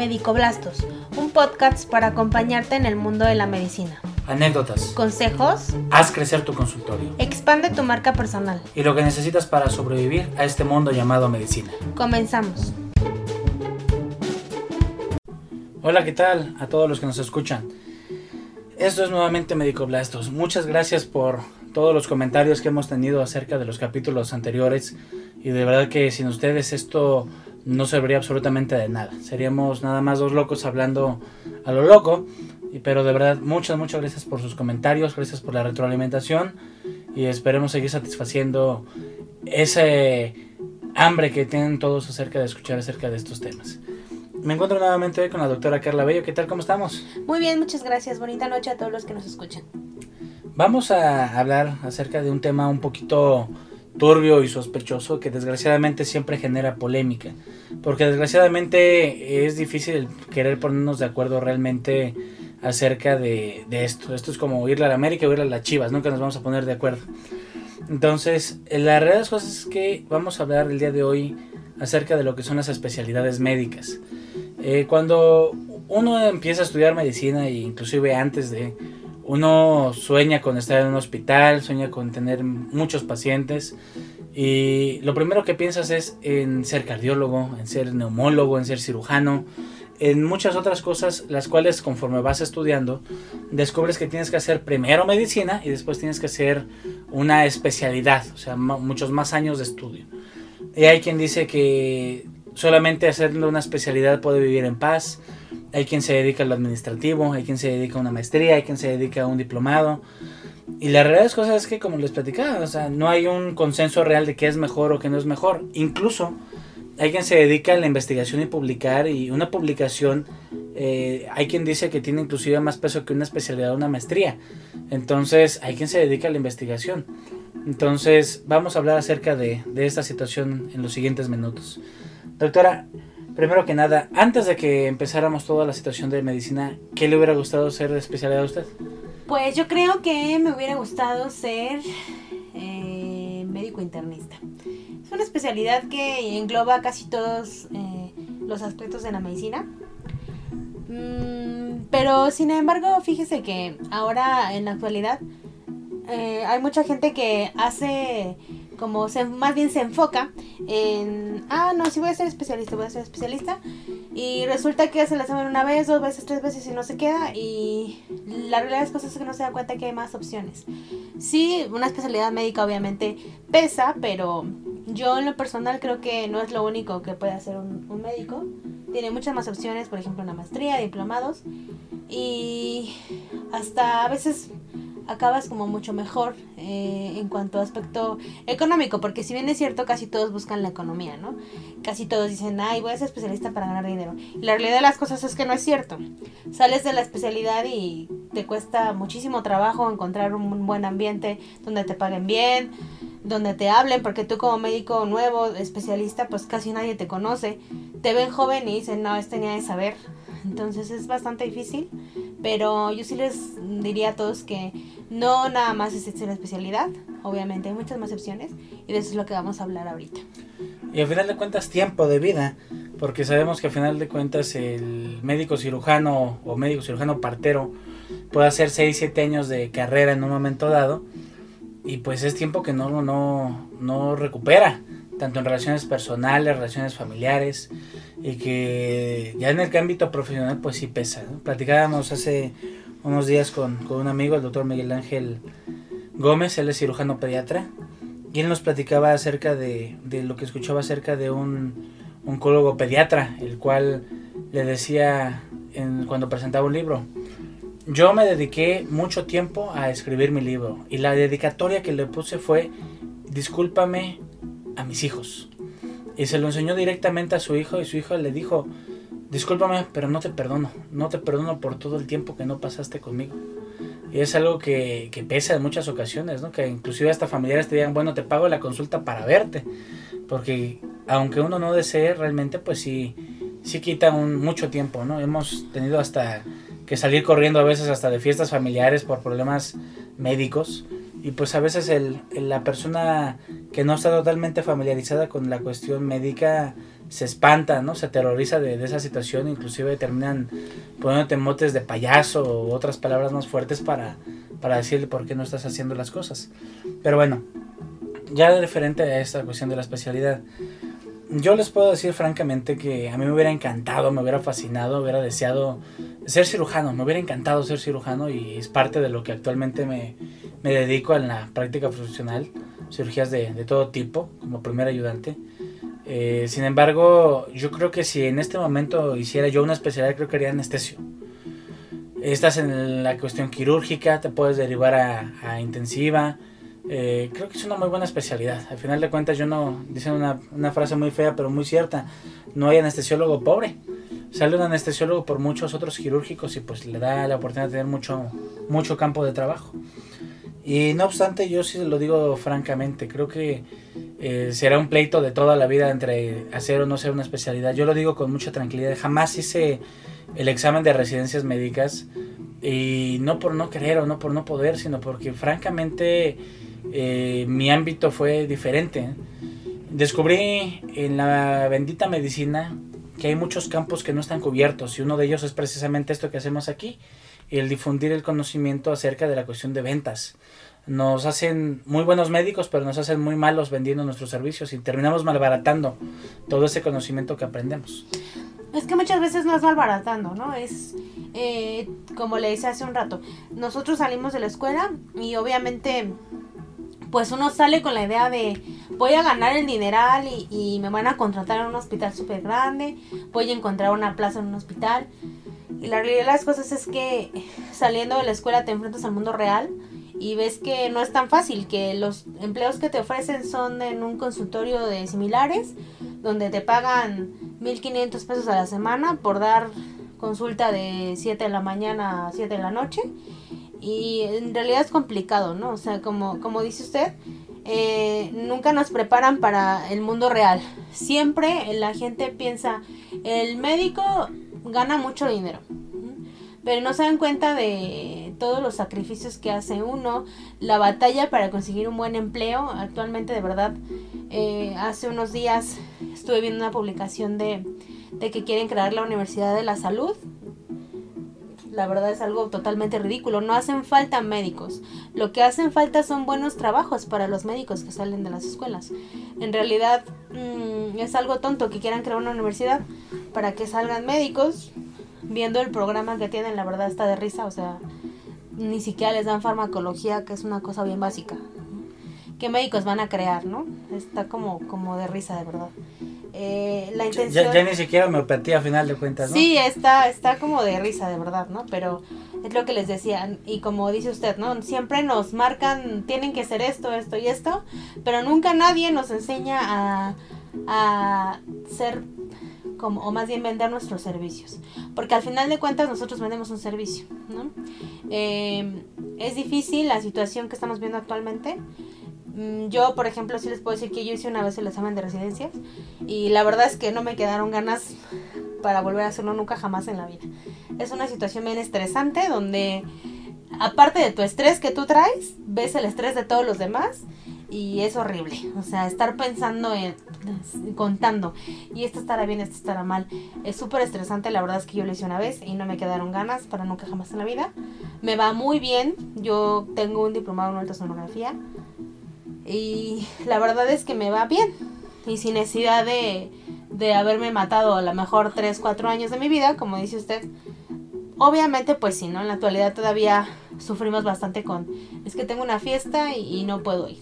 Medicoblastos, un podcast para acompañarte en el mundo de la medicina. Anécdotas. Consejos. Haz crecer tu consultorio. Expande tu marca personal. Y lo que necesitas para sobrevivir a este mundo llamado medicina. Comenzamos. Hola, ¿qué tal a todos los que nos escuchan? Esto es nuevamente Medicoblastos. Muchas gracias por todos los comentarios que hemos tenido acerca de los capítulos anteriores. Y de verdad que sin ustedes esto no serviría absolutamente de nada. Seríamos nada más dos locos hablando a lo loco. Pero de verdad, muchas, muchas gracias por sus comentarios, gracias por la retroalimentación y esperemos seguir satisfaciendo ese hambre que tienen todos acerca de escuchar acerca de estos temas. Me encuentro nuevamente hoy con la doctora Carla Bello. ¿Qué tal? ¿Cómo estamos? Muy bien, muchas gracias. Bonita noche a todos los que nos escuchan. Vamos a hablar acerca de un tema un poquito turbio y sospechoso que desgraciadamente siempre genera polémica. Porque desgraciadamente es difícil querer ponernos de acuerdo realmente acerca de, esto. Esto es como irle a la América o irle a las Chivas, nunca nos vamos a poner de acuerdo. Entonces, la realidad de las cosas es que vamos a hablar el día de hoy acerca de lo que son las especialidades médicas. Eh, cuando uno empieza a estudiar medicina e inclusive antes de, uno sueña con estar en un hospital, sueña con tener muchos pacientes y lo primero que piensas es en ser cardiólogo, en ser neumólogo, en ser cirujano, en muchas otras cosas, las cuales conforme vas estudiando, descubres que tienes que hacer primero medicina y después tienes que hacer una especialidad, o sea, muchos más años de estudio. Y hay quien dice que solamente haciendo una especialidad puede vivir en paz, hay quien se dedica a lo administrativo, hay quien se dedica a una maestría, hay quien se dedica a un diplomado. Y la realidad es que, como les platicaba, o sea, no hay un consenso real de qué es mejor o qué no es mejor. Incluso hay quien se dedica a la investigación y publicar y una publicación, eh, hay quien dice que tiene inclusive más peso que una especialidad o una maestría. Entonces hay quien se dedica a la investigación. Entonces vamos a hablar acerca de, esta situación en los siguientes minutos. Doctora, primero que nada, antes de que empezáramos toda la situación de medicina, ¿qué le hubiera gustado ser de especialidad a usted? Pues yo creo que me hubiera gustado ser eh, médico internista. Es una especialidad que engloba casi todos eh, los aspectos de la medicina. Mm, pero sin embargo, fíjese que ahora en la actualidad eh, hay mucha gente que hace como se, más bien se enfoca en, ah, no, si voy a ser especialista, voy a ser especialista. Y resulta que hace la examen una vez, dos veces, tres veces y no se queda. Y la realidad de las cosas es que no se da cuenta que hay más opciones. Sí, una especialidad médica obviamente pesa, pero yo en lo personal creo que no es lo único que puede hacer un médico. Tiene muchas más opciones, por ejemplo, una maestría, diplomados. Y hasta a veces acabas como mucho mejor eh, en cuanto a aspecto económico, porque si bien es cierto, casi todos buscan la economía, ¿no? Casi todos dicen, ay, voy a ser especialista para ganar dinero. Y la realidad de las cosas es que no es cierto. Sales de la especialidad y te cuesta muchísimo trabajo encontrar un buen ambiente donde te paguen bien, donde te hablen, porque tú como médico nuevo, especialista, pues casi nadie te conoce. Te ven joven y dicen, no, este tenía de saber. Entonces es bastante difícil, pero yo sí les diría a todos que no nada más es la especialidad, obviamente hay muchas más opciones y de eso es lo que vamos a hablar ahorita. Y al final de cuentas tiempo de vida, porque sabemos que al final de cuentas el médico cirujano o médico cirujano partero puede hacer 6, 7 años de carrera en un momento dado y pues es tiempo que no, no, no recupera, tanto en relaciones personales, relaciones familiares y que ya en el ámbito profesional pues sí pesa. Platicábamos hace unos días con, un amigo, el doctor Miguel Ángel Gómez, él es cirujano pediatra, y él nos platicaba acerca de, lo que escuchaba acerca de un oncólogo pediatra, el cual le decía en, cuando presentaba un libro, yo me dediqué mucho tiempo a escribir mi libro y la dedicatoria que le puse fue, discúlpame a mis hijos. Y se lo enseñó directamente a su hijo y su hijo le dijo, discúlpame, pero no te perdono, no te perdono por todo el tiempo que no pasaste conmigo. Y es algo que, que pesa en muchas ocasiones, ¿no? Que inclusive hasta familiares te digan, bueno, te pago la consulta para verte. Porque aunque uno no desee realmente, pues sí, sí quita un, mucho tiempo, ¿no? Hemos tenido hasta que salir corriendo a veces hasta de fiestas familiares por problemas médicos. Y pues a veces el, la persona que no está totalmente familiarizada con la cuestión médica se espanta, ¿no? Se aterroriza de, esa situación, inclusive terminan poniéndote motes de payaso o otras palabras más fuertes para, para decirle por qué no estás haciendo las cosas. Pero bueno, ya referente a esta cuestión de la especialidad, yo les puedo decir francamente que a mí me hubiera encantado, me hubiera fascinado, hubiera deseado ser cirujano, me hubiera encantado ser cirujano y es parte de lo que actualmente me, me dedico en la práctica profesional, cirugías de, de todo tipo, como primer ayudante. Eh, sin embargo, yo creo que si en este momento hiciera yo una especialidad, creo que haría anestesio. Estás en la cuestión quirúrgica, te puedes derivar a, a intensiva, eh, creo que es una muy buena especialidad. Al final de cuentas, yo no, dicen una, una, frase muy fea, pero muy cierta, no hay anestesiólogo pobre. Sale un anestesiólogo por muchos otros quirúrgicos y pues le da la oportunidad de tener mucho, mucho campo de trabajo. Y no obstante, yo sí lo digo francamente, creo que eh, será un pleito de toda la vida entre hacer o no ser una especialidad. Yo lo digo con mucha tranquilidad, jamás hice el examen de residencias médicas y no por no querer o no por no poder, sino porque francamente eh, mi ámbito fue diferente. Descubrí en la bendita medicina que hay muchos campos que no están cubiertos y uno de ellos es precisamente esto que hacemos aquí, el difundir el conocimiento acerca de la cuestión de ventas. Nos hacen muy buenos médicos, pero nos hacen muy malos vendiendo nuestros servicios y terminamos malbaratando todo ese conocimiento que aprendemos. Es que muchas veces no es malbaratando, ¿no? Es eh, como le decía hace un rato, nosotros salimos de la escuela y obviamente pues uno sale con la idea de voy a ganar el dineral y, me van a contratar en un hospital súper grande, voy a encontrar una plaza en un hospital. Y la realidad de las cosas es que saliendo de la escuela te enfrentas al mundo real y ves que no es tan fácil, que los empleos que te ofrecen son en un consultorio de similares, donde te pagan 1.500 pesos a la semana por dar consulta de 7 de la mañana a 7 de la noche y en realidad es complicado, ¿no? O sea, como, como dice usted, eh, nunca nos preparan para el mundo real. Siempre la gente piensa, el médico gana mucho dinero, pero no se dan cuenta de todos los sacrificios que hace uno, la batalla para conseguir un buen empleo. Actualmente, de verdad, eh, hace unos días estuve viendo una publicación de, de que quieren crear la Universidad de la Salud la verdad es algo totalmente ridículo. No hacen falta médicos. Lo que hacen falta son buenos trabajos para los médicos que salen de las escuelas. En realidad mm, es algo tonto que quieran crear una universidad para que salgan médicos. Viendo el programa que tienen, la verdad está de risa. O sea, ni siquiera les dan farmacología, que es una cosa bien básica. ¿Qué médicos van a crear, no? Está como, como de risa, de verdad. Eh, la intención... Ya, ni siquiera homeopatía a final de cuentas, ¿no? Sí, está, está como de risa, de verdad, ¿no? Pero es lo que les decía, y como dice usted, ¿no? Siempre nos marcan, tienen que ser esto, esto y esto, pero nunca nadie nos enseña a, a ser como, o más bien vender nuestros servicios. Porque al final de cuentas nosotros vendemos un servicio, ¿no? Eh, es difícil la situación que estamos viendo actualmente. Mm, yo, por ejemplo, sí les puedo decir que yo hice una vez el examen de residencias y la verdad es que no me quedaron ganas para volver a hacerlo nunca jamás en la vida. Es una situación bien estresante donde, aparte de tu estrés que tú traes, ves el estrés de todos los demás y es horrible. O sea, estar pensando en, contando, y esto estará bien, esto estará mal. Es súper estresante, la verdad es que yo lo hice una vez y no me quedaron ganas para nunca jamás en la vida. Me va muy bien, yo tengo un diplomado en ultrasonografía y la verdad es que me va bien. Y sin necesidad de, de haberme matado a lo mejor 3, 4 años de mi vida, como dice usted. Obviamente, pues sí, ¿no? En la actualidad todavía sufrimos bastante con, es que tengo una fiesta y, no puedo ir.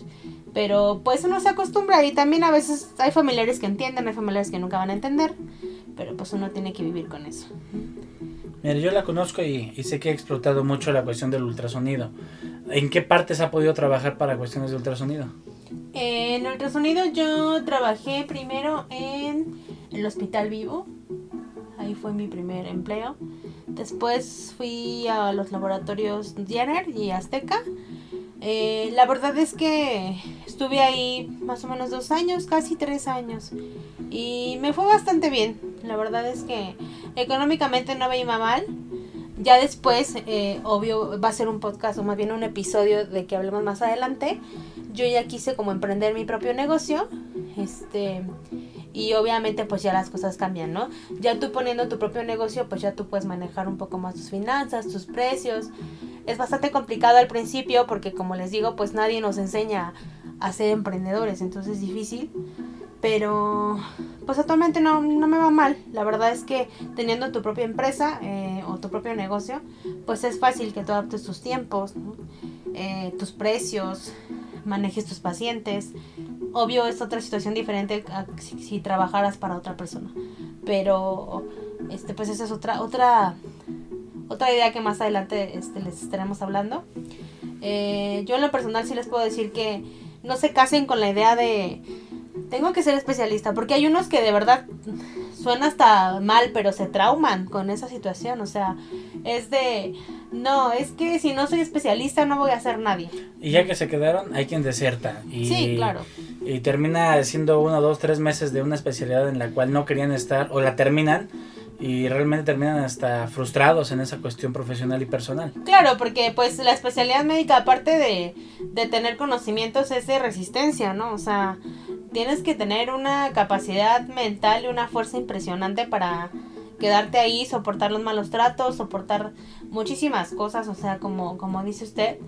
Pero pues uno se acostumbra y también a veces hay familiares que entienden, hay familiares que nunca van a entender, pero pues uno tiene que vivir con eso. Mira, yo la conozco y, y, sé que ha explotado mucho la cuestión del ultrasonido. ¿En qué partes ha podido trabajar para cuestiones de ultrasonido? En ultrasonido yo trabajé primero en el Hospital Vivo. Ahí fue mi primer empleo. Después fui a los laboratorios Jenner y Azteca. Eh, la verdad es que estuve ahí más o menos dos años, casi tres años. Y me fue bastante bien. La verdad es que económicamente no me iba mal. Ya después, eh, obvio, va a ser un podcast o más bien un episodio de que hablemos más adelante. Yo ya quise como emprender mi propio negocio. Este. y obviamente pues ya las cosas cambian, ¿no? Ya tú poniendo tu propio negocio, pues ya tú puedes manejar un poco más tus finanzas, tus precios. Es bastante complicado al principio porque como les digo, pues nadie nos enseña a ser emprendedores, entonces es difícil. Pero pues actualmente no, no me va mal. La verdad es que teniendo tu propia empresa eh, tu propio negocio, pues es fácil que tú adaptes tus tiempos, eh, tus precios, manejes tus pacientes. Obvio es otra situación diferente si, trabajaras para otra persona. Pero este pues esa es otra otra otra idea que más adelante este, les estaremos hablando. Eh, yo en lo personal sí les puedo decir que no se casen con la idea de tengo que ser especialista, porque hay unos que de verdad suena hasta mal, pero se trauman con esa situación, o sea, es de, no, es que si no soy especialista no voy a ser nadie. Y ya que se quedaron, hay quien deserta. Y, sí, claro. Y termina siendo uno, dos, tres meses de una especialidad en la cual no querían estar, o la terminan y realmente terminan hasta frustrados en esa cuestión profesional y personal. Claro, porque pues la especialidad médica, aparte de, de tener conocimientos, es de resistencia, ¿no? O sea, tienes que tener una capacidad mental y una fuerza impresionante para quedarte ahí, soportar los malos tratos, soportar muchísimas cosas, o sea, como, como dice usted.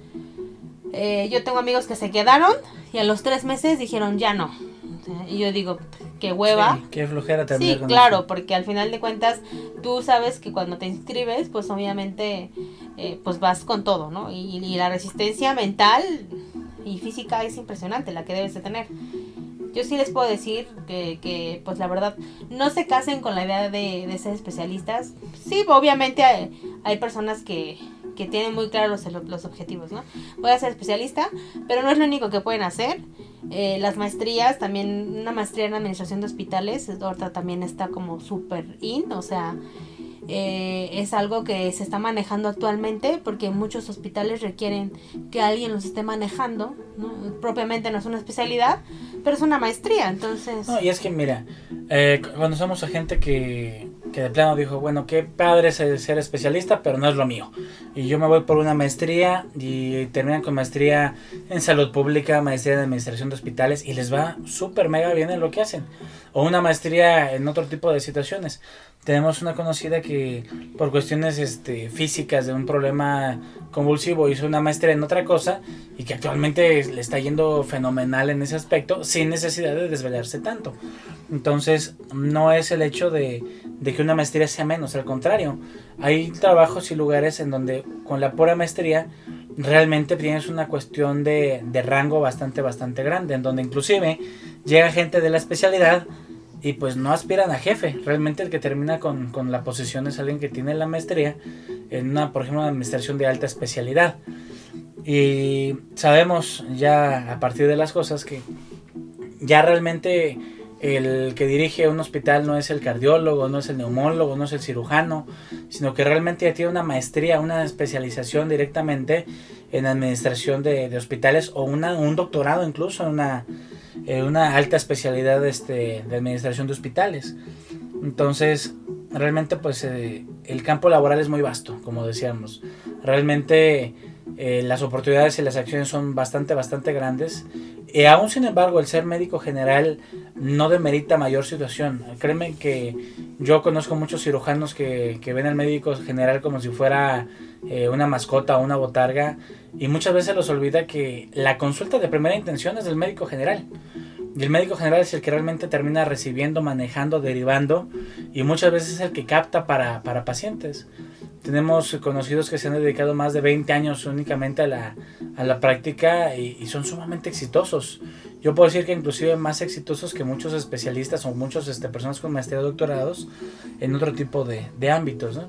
Eh, yo tengo amigos que se quedaron y a los tres meses dijeron ya no. y yo digo, qué hueva. Sí, qué flojera terminar Sí, claro, porque al final de cuentas tú sabes que cuando te inscribes, pues obviamente eh, pues vas con todo, ¿no? Y, y la resistencia mental y física es impresionante la que debes de tener yo sí les puedo decir que, que, pues la verdad, no se casen con la idea de, ser especialistas. Sí, obviamente hay, hay personas que, que, tienen muy claros los, los, objetivos, ¿no? Voy a ser especialista, pero no es lo único que pueden hacer. Eh, las maestrías, también una maestría en administración de hospitales, ahorita también está como súper in, o sea, eh, es algo que se está manejando actualmente porque muchos hospitales requieren que alguien los esté manejando, propiamente no es una especialidad, pero es una maestría, entonces... No, y es que mira, eh, conocemos a gente que, que de plano dijo, bueno, qué padre es ser especialista, pero no es lo mío. Y yo me voy por una maestría y terminan con maestría en salud pública, maestría en administración de hospitales y les va súper mega bien en lo que hacen. O una maestría en otro tipo de situaciones. Tenemos una conocida que por cuestiones este, físicas de un problema convulsivo hizo una maestría en otra cosa y que actualmente le está yendo fenomenal en ese aspecto sin necesidad de desvelarse tanto. Entonces no es el hecho de, que una maestría sea menos, al contrario, hay trabajos y lugares en donde con la pura maestría realmente tienes una cuestión de rango bastante, bastante grande, en donde inclusive llega gente de la especialidad y pues no aspiran a jefe. Realmente el que termina con, la posición es alguien que tiene la maestría en una, por ejemplo, una administración de alta especialidad. Y sabemos ya a partir de las cosas que ya realmente el que dirige un hospital no es el cardiólogo, no es el neumólogo, no es el cirujano, sino que realmente ya tiene una maestría, una especialización directamente en administración de, hospitales o un doctorado incluso una eh, alta especialidad este, de administración de hospitales. Entonces, realmente pues eh, el campo laboral es muy vasto, como decíamos. Realmente eh, las oportunidades y las acciones son bastante, bastante grandes. Y aún sin embargo, el ser médico general no demerita mayor situación. Créeme que yo conozco muchos cirujanos que, que ven al médico general como si fuera una mascota o una botarga y muchas veces los olvida que la consulta de primera intención es del médico general. Y el médico general es el que realmente termina recibiendo, manejando, derivando y muchas veces es el que capta para, para pacientes. Tenemos conocidos que se han dedicado más de 20 años únicamente a la, a la práctica y, son sumamente exitosos. Yo puedo decir que inclusive más exitosos que muchos especialistas o muchas este, personas con maestría doctorados en otro tipo de, de ámbitos.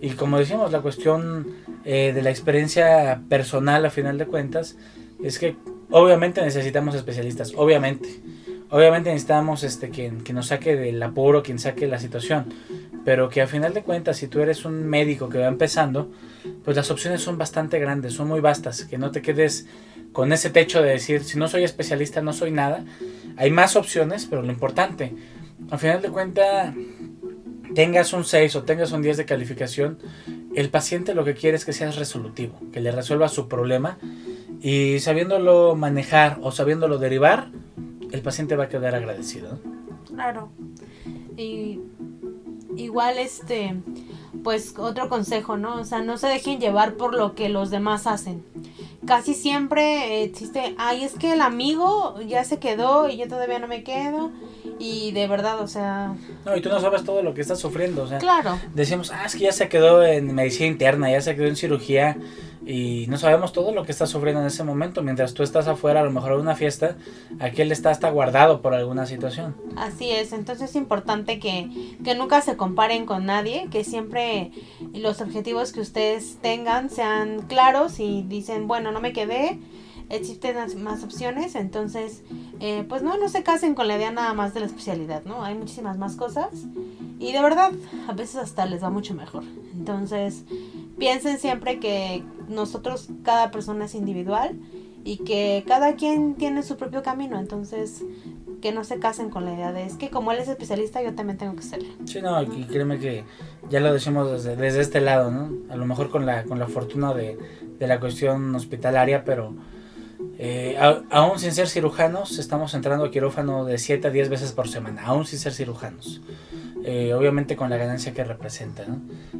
Y como decimos, la cuestión eh, de la experiencia personal a final de cuentas es que obviamente necesitamos especialistas, obviamente. Obviamente necesitamos este, quien, que nos saque del apuro, quien saque la situación. Pero que a final de cuentas, si tú eres un médico que va empezando, pues las opciones son bastante grandes, son muy vastas. Que no te quedes con ese techo de decir, si no soy especialista, no soy nada. Hay más opciones, pero lo importante, a final de cuentas, tengas un 6 o tengas un 10 de calificación, el paciente lo que quiere es que seas resolutivo, que le resuelva su problema y sabiéndolo manejar o sabiéndolo derivar, el paciente va a quedar agradecido. Claro. Y igual este, pues otro consejo, ¿no? O sea, no se dejen llevar por lo que los demás hacen. Casi siempre existe, ay, es que el amigo ya se quedó y yo todavía no me quedo. Y de verdad, o sea... No, y tú no sabes todo lo que estás sufriendo, o sea... Claro. Decimos, ah, es que ya se quedó en medicina interna, ya se quedó en cirugía y no sabemos todo lo que está sufriendo en ese momento. Mientras tú estás afuera, a lo mejor en una fiesta, aquí él está hasta guardado por alguna situación. Así es, entonces es importante que, que nunca se comparen con nadie, que siempre los objetivos que ustedes tengan sean claros y dicen, bueno, no me quedé, existen más opciones, entonces, eh, pues no, no se casen con la idea nada más de la especialidad, ¿no? Hay muchísimas más cosas y de verdad, a veces hasta les va mucho mejor. Entonces, piensen siempre que nosotros, cada persona es individual y que cada quien tiene su propio camino, entonces que no se casen con la idea de es que como él es especialista yo también tengo que serlo. Sí, no, y créeme que ya lo decimos desde, este lado, ¿no? A lo mejor con la, con la fortuna de, de la cuestión hospitalaria, pero eh, aún sin ser cirujanos, estamos entrando a quirófano de 7 a 10 veces por semana, aún sin ser cirujanos. Eh, obviamente con la ganancia que representa.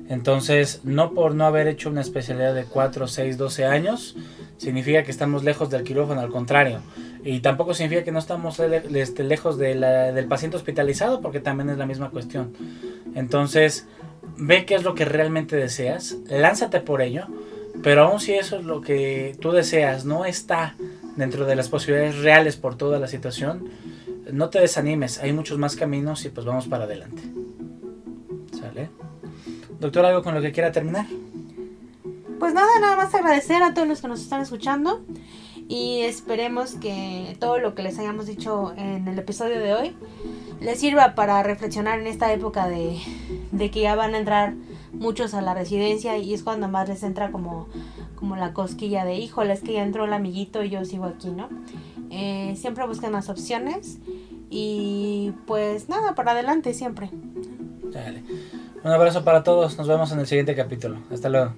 Entonces, no por no haber hecho una especialidad de 4, 6, 12 años, significa que estamos lejos del quirófano, al contrario. Y tampoco significa que no estamos este, lejos del paciente hospitalizado, porque también es la misma cuestión. Entonces, ve qué es lo que realmente deseas, lánzate por ello, pero aún si eso es lo que tú deseas, no está dentro de las posibilidades reales por toda la situación, no te desanimes, hay muchos más caminos y pues vamos para adelante. ¿Sale? Doctor, ¿algo con lo que quiera terminar? Pues nada, nada más agradecer a todos los que nos están escuchando y esperemos que todo lo que les hayamos dicho en el episodio de hoy les sirva para reflexionar en esta época de, que ya van a entrar muchos a la residencia y es cuando más les entra como, como la cosquilla de, híjole, es que ya entró el amiguito y yo sigo aquí, ¿no? Eh, siempre busquen más opciones y pues nada, para adelante siempre. Dale. Un abrazo para todos, nos vemos en el siguiente capítulo. Hasta luego.